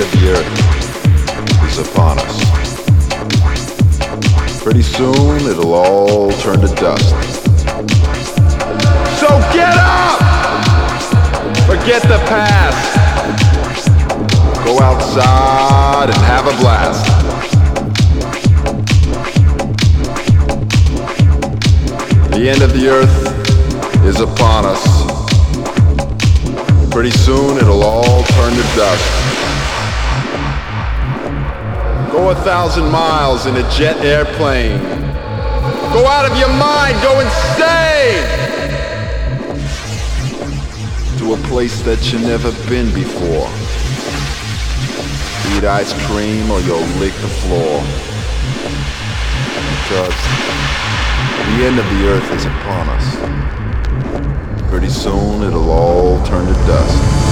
end of the earth is upon us. Pretty soon it'll all turn to dust. So get up! Forget the past. Go outside and have a blast. The end of the earth is upon us. Pretty soon it'll all turn to dust. Go a thousand miles in a jet airplane. Go out of your mind, go insane! To a place that you've never been before. Eat ice cream or you'll lick the floor. Because the end of the earth is upon us. Pretty soon it'll all turn to dust.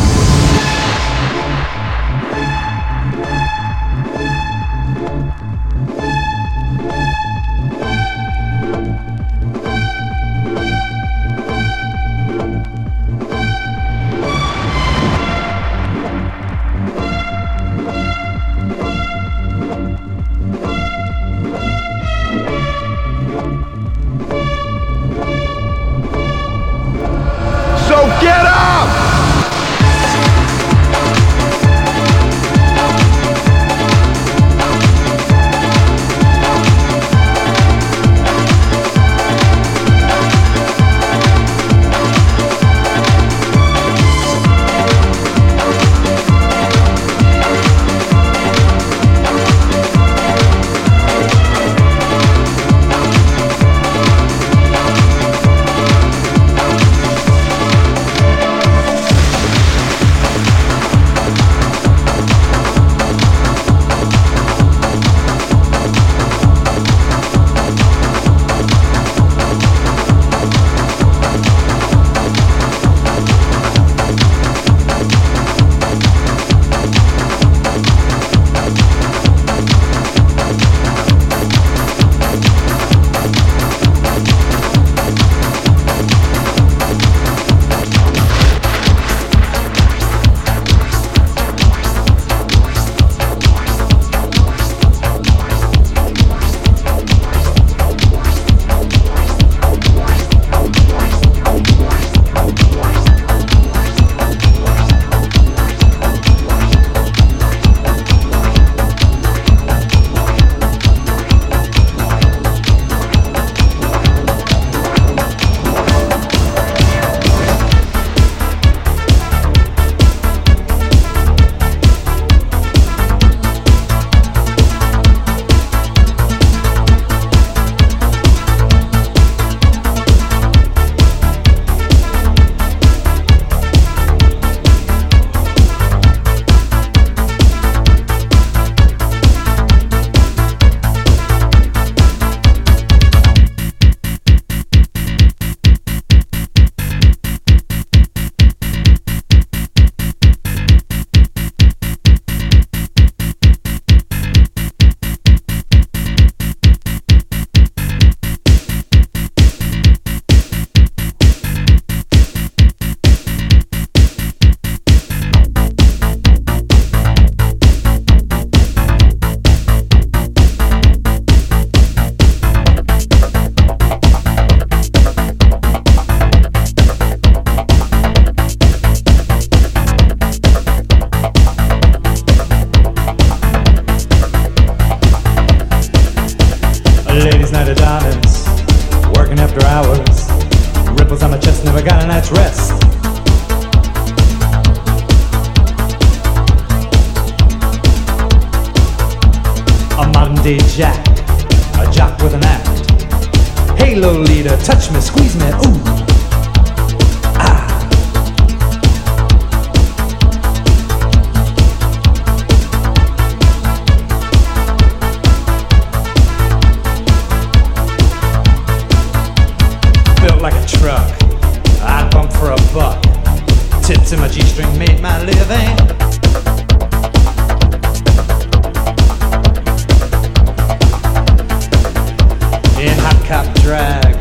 Cop drag,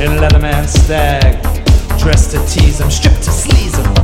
in leatherman stag, dressed to tease them, stripped to sleaze them.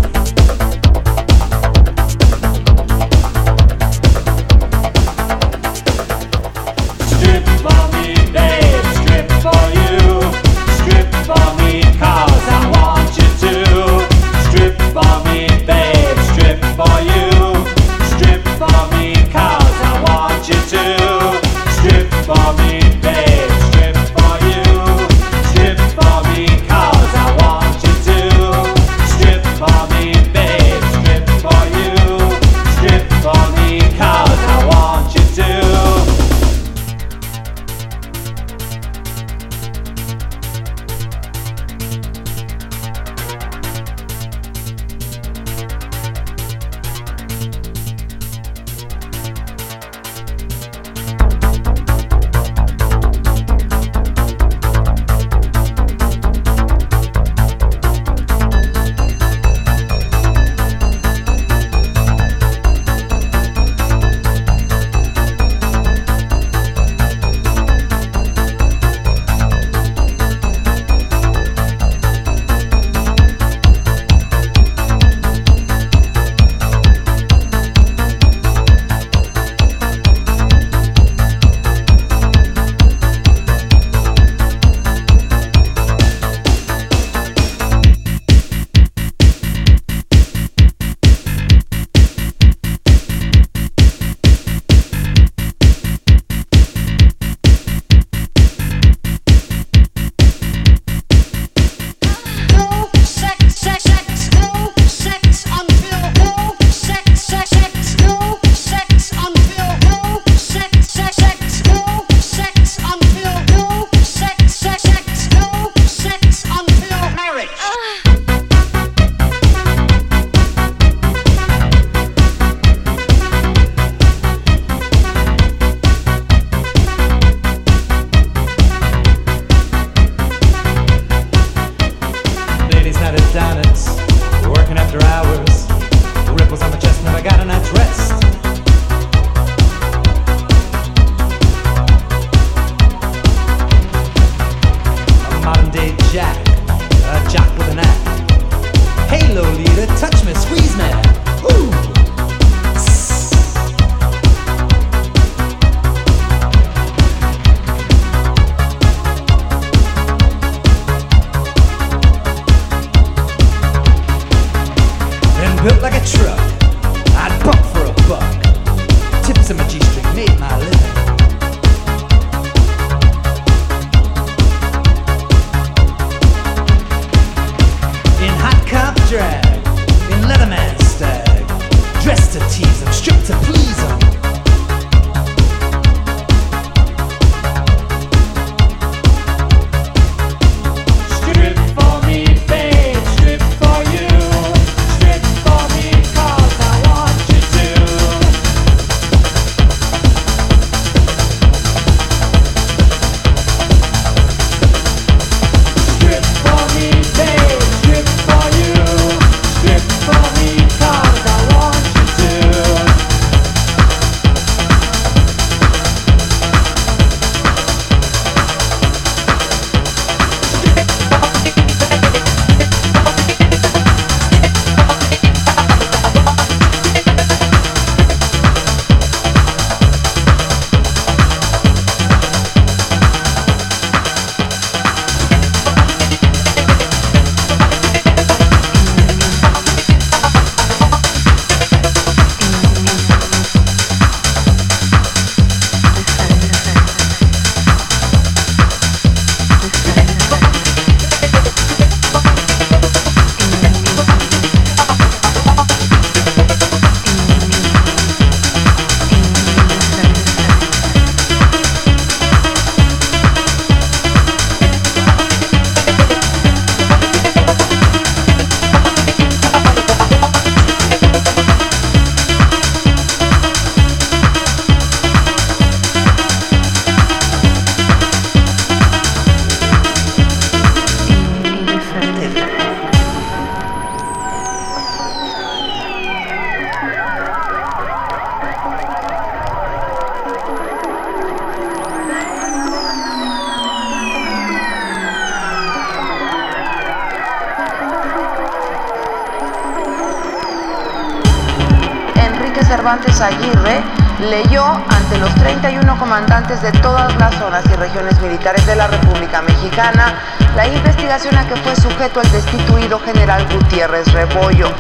Cervantes Aguirre leyó ante los 31 comandantes de todas las zonas y regiones militares de la República Mexicana la investigación a que fue sujeto el destituido general Gutiérrez Rebollo.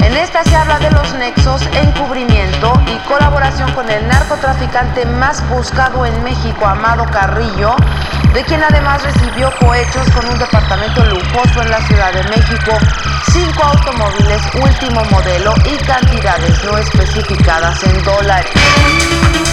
En esta se habla de los nexos, encubrimiento y colaboración con el narcotraficante más buscado en México, Amado Carrillo, de quien además recibió cohechos con un departamento lujoso en la Ciudad de México, cinco automóviles último modelo y cantidades no especificadas en dólares.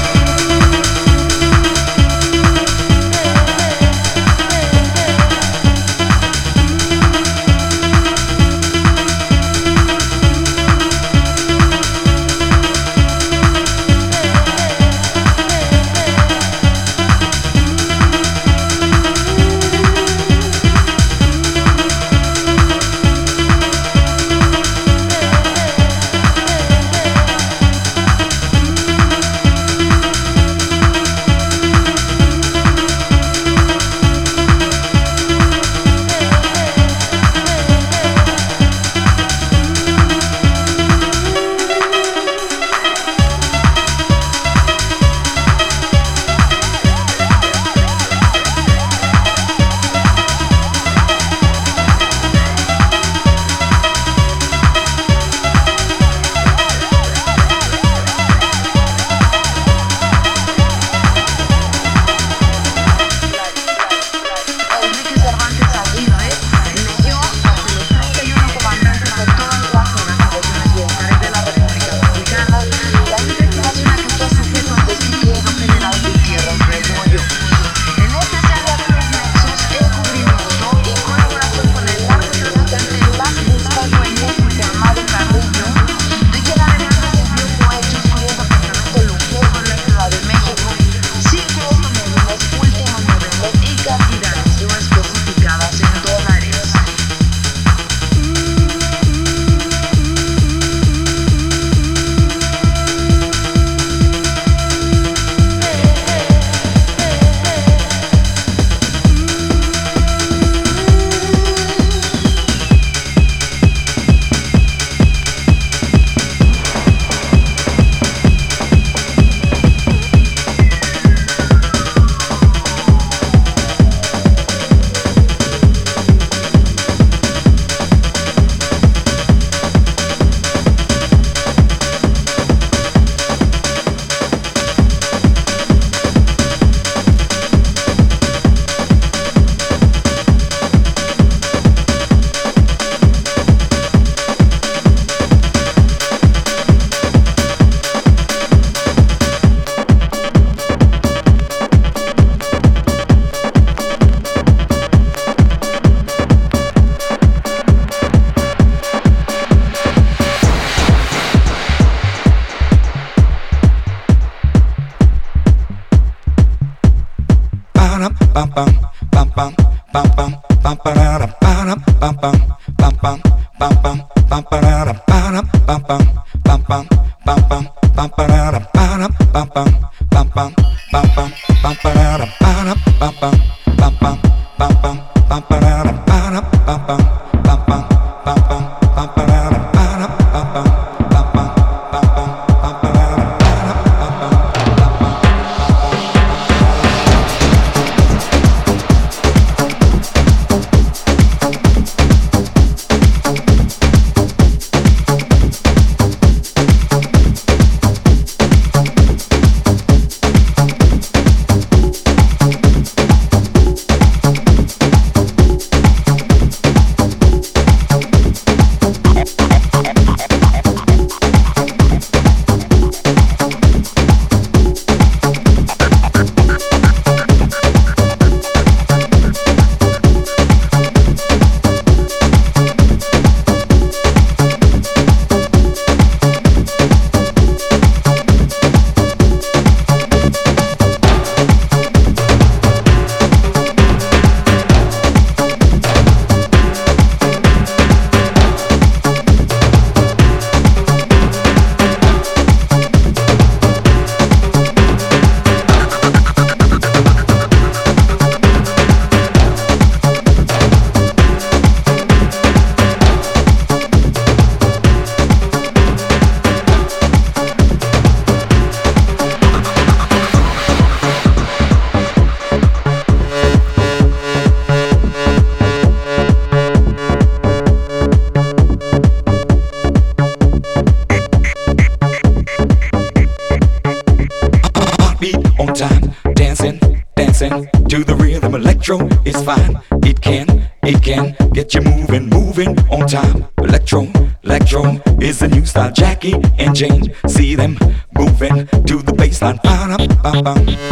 Jackie and Jane. See them moving to the baseline. Ba-da-ba-ba.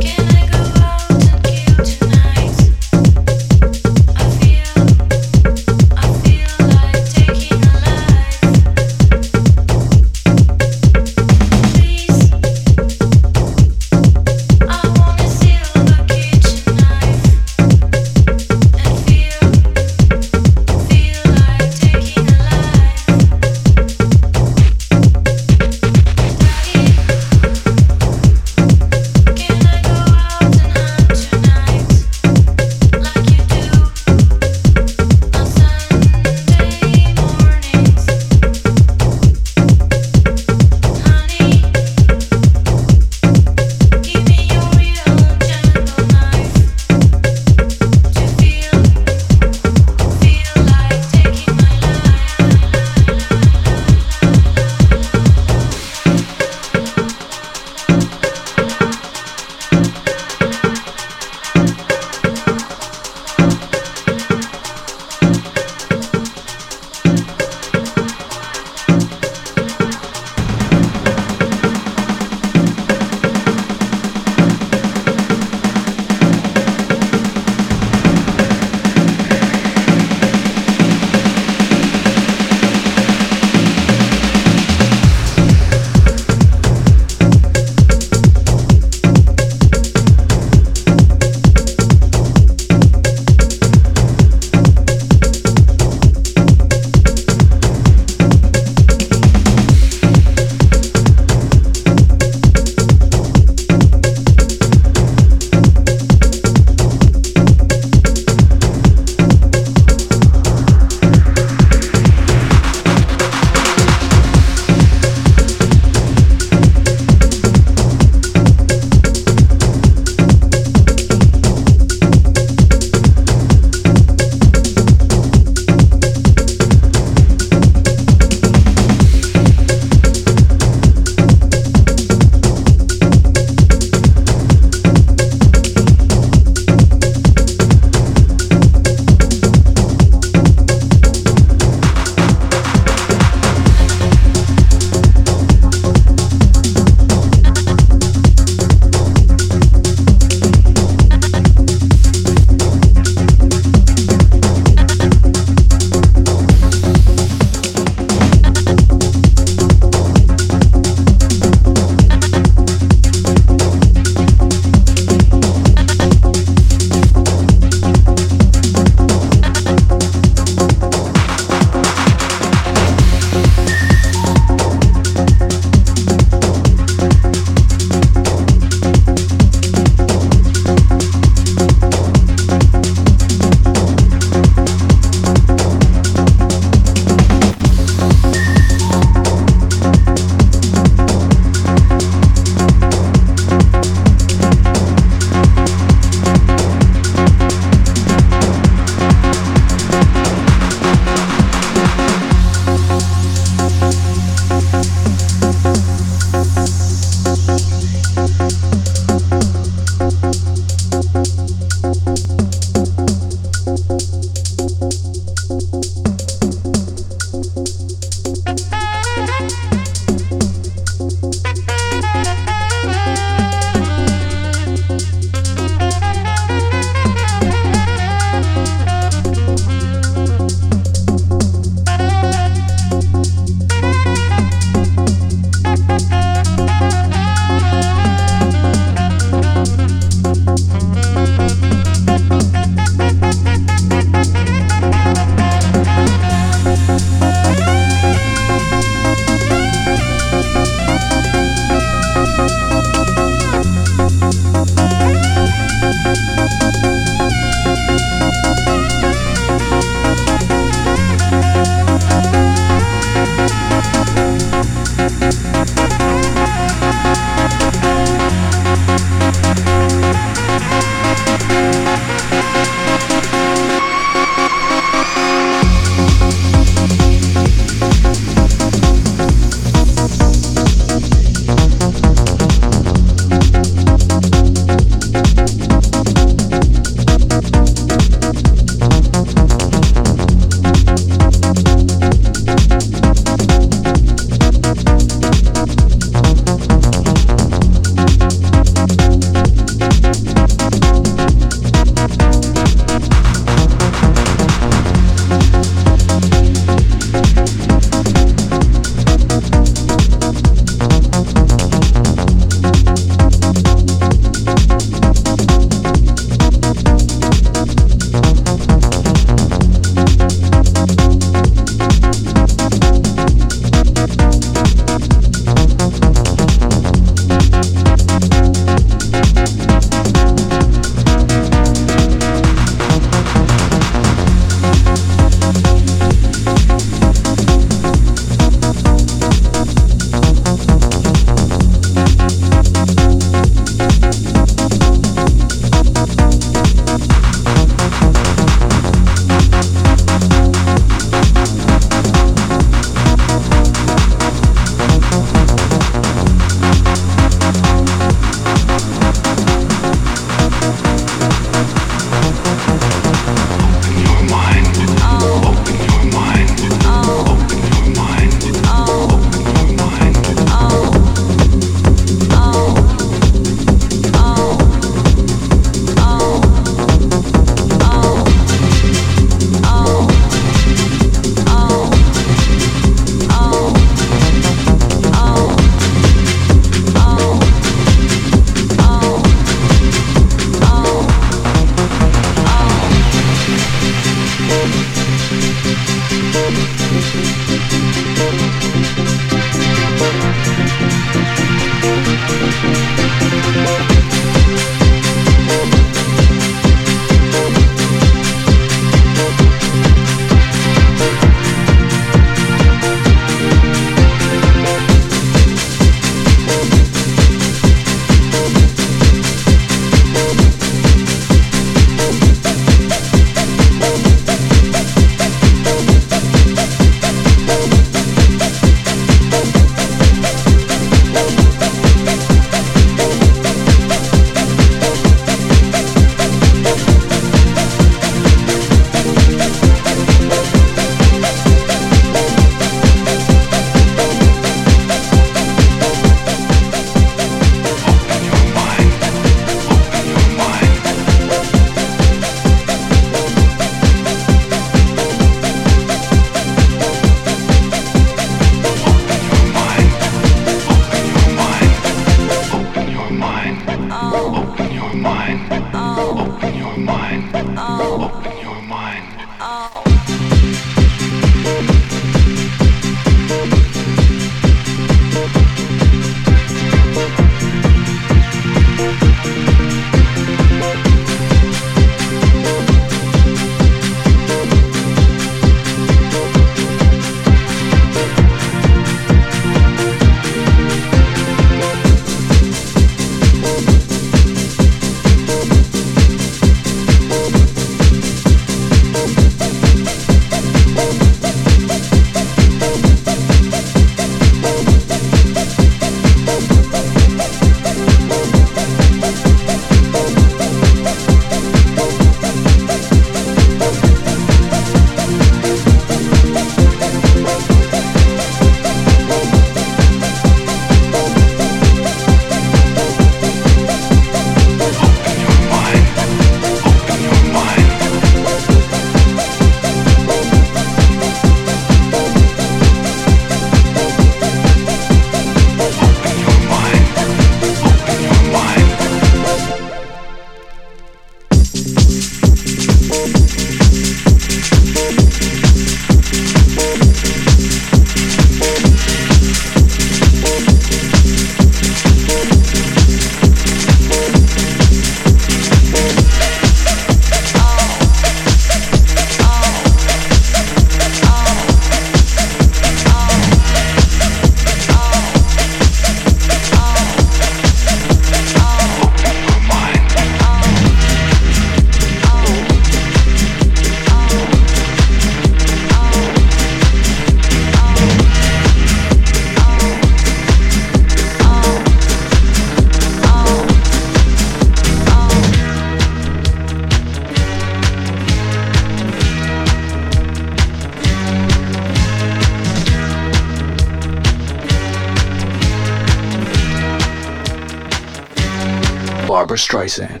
Streisand.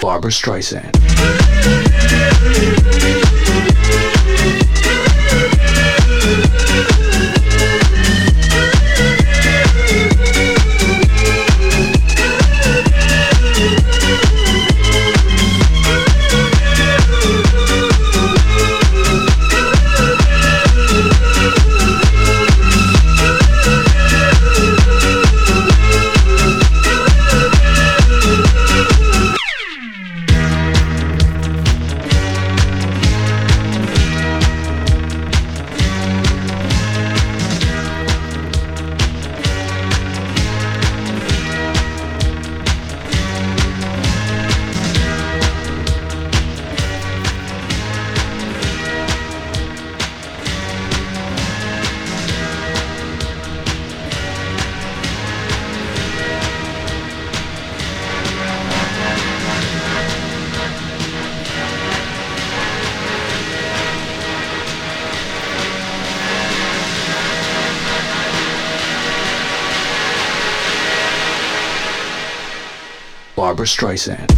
Barbra Streisand. Streisand.